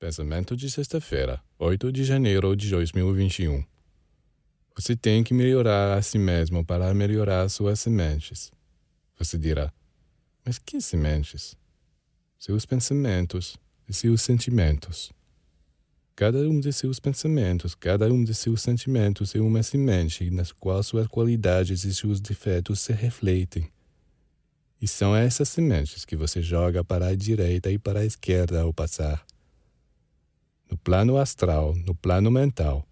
Pensamento de sexta-feira, 8 de janeiro de 2021. Você tem que melhorar a si mesmo para melhorar suas sementes. Você dirá: Mas que sementes? Seus pensamentos e seus sentimentos. Cada um de seus pensamentos, cada um de seus sentimentos é uma semente nas qual suas qualidades e seus defeitos se refletem. E são essas sementes que você joga para a direita e para a esquerda ao passar no plano astral, no plano mental,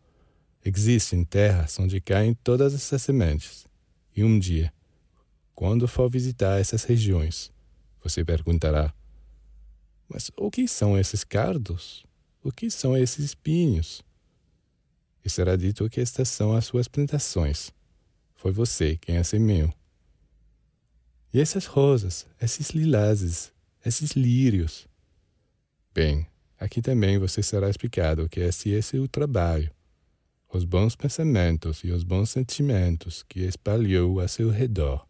existem terras onde caem todas essas sementes. E um dia, quando for visitar essas regiões, você perguntará: Mas o que são esses cardos? O que são esses espinhos? E será dito que estas são as suas plantações. Foi você quem as semeou. E essas rosas, esses lilazes, esses lírios? Bem, Aqui também você será explicado que esse, esse é o trabalho, os bons pensamentos e os bons sentimentos que espalhou a seu redor.